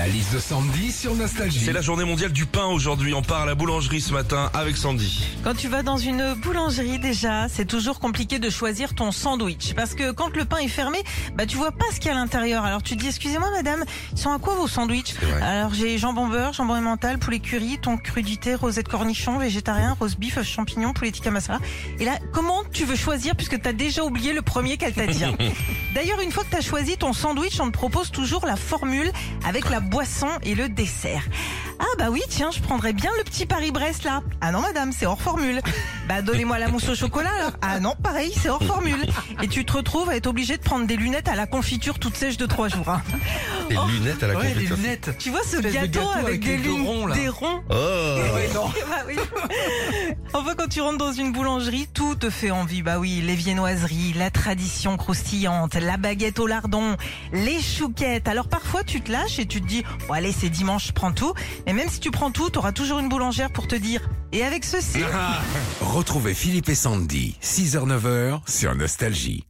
La liste de Sandy sur Nostalgie. C'est la journée mondiale du pain aujourd'hui. On part à la boulangerie ce matin avec Sandy. Quand tu vas dans une boulangerie déjà, c'est toujours compliqué de choisir ton sandwich parce que quand le pain est fermé, bah tu vois pas ce qu'il y a à l'intérieur. Alors tu te dis excusez-moi madame, ils sont à quoi vos sandwichs. Alors j'ai jambon beurre, jambon emmental, poulet curry, thon crudité, rosette cornichon, végétarien, rose beef, champignon, poulet tikka masala. Et là, comment tu veux choisir puisque t'as déjà oublié le premier qu'elle t'a dit hein? D'ailleurs, une fois que t'as choisi ton sandwich, on te propose toujours la formule avec la boisson et le dessert. Ah bah oui, tiens, je prendrais bien le petit Paris-Brest là. Ah non madame, c'est hors formule. Bah donnez-moi la mousse au chocolat alors. Ah non, pareil, c'est hors formule. Et tu te retrouves à être obligé de prendre des lunettes à la confiture toute sèche de trois jours. hein. Des lunettes à la Ouais, confiture. lunettes. Tu vois ce gâteau, gâteau avec, avec des ronds, là. des ronds. Oh Bah oui. Enfin, quand tu rentres dans une boulangerie, tout te fait envie. Bah oui, les viennoiseries, la tradition croustillante, la baguette au lardon, les chouquettes. Alors parfois, tu te lâches et tu te dis, bon allez, c'est dimanche, je prends tout. Mais même si tu prends tout, t'auras toujours une boulangère pour te dire, et avec ceci? Retrouvez Philippe et Sandy, 6h-9h sur Nostalgie.